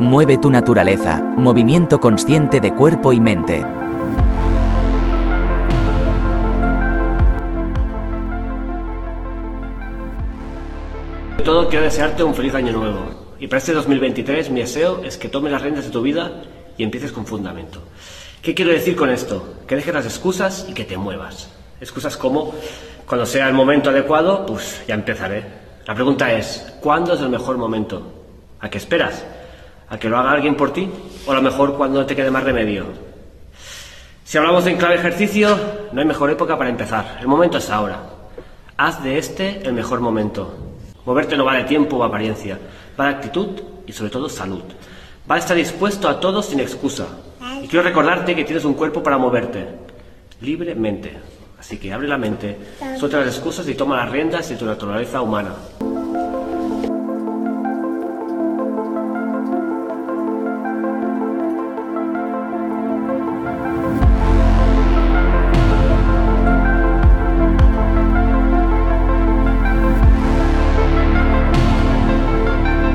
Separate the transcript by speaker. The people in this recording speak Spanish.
Speaker 1: Mueve tu naturaleza, movimiento consciente de cuerpo y mente.
Speaker 2: Todo quiero desearte un feliz año nuevo. Y para este 2023 mi deseo es que tomes las riendas de tu vida y empieces con fundamento. ¿Qué quiero decir con esto? Que dejes las excusas y que te muevas. Excusas como, cuando sea el momento adecuado, pues ya empezaré. La pregunta es, ¿cuándo es el mejor momento? ¿A qué esperas? ¿A que lo haga alguien por ti? ¿O a lo mejor cuando te quede más remedio? Si hablamos en clave ejercicio, no hay mejor época para empezar. El momento es ahora. Haz de este el mejor momento. Moverte no vale tiempo o apariencia, vale actitud y sobre todo salud. Vale estar dispuesto a todo sin excusa. Y quiero recordarte que tienes un cuerpo para moverte libremente. Así que abre la mente, suelta las excusas y toma las riendas de tu naturaleza humana.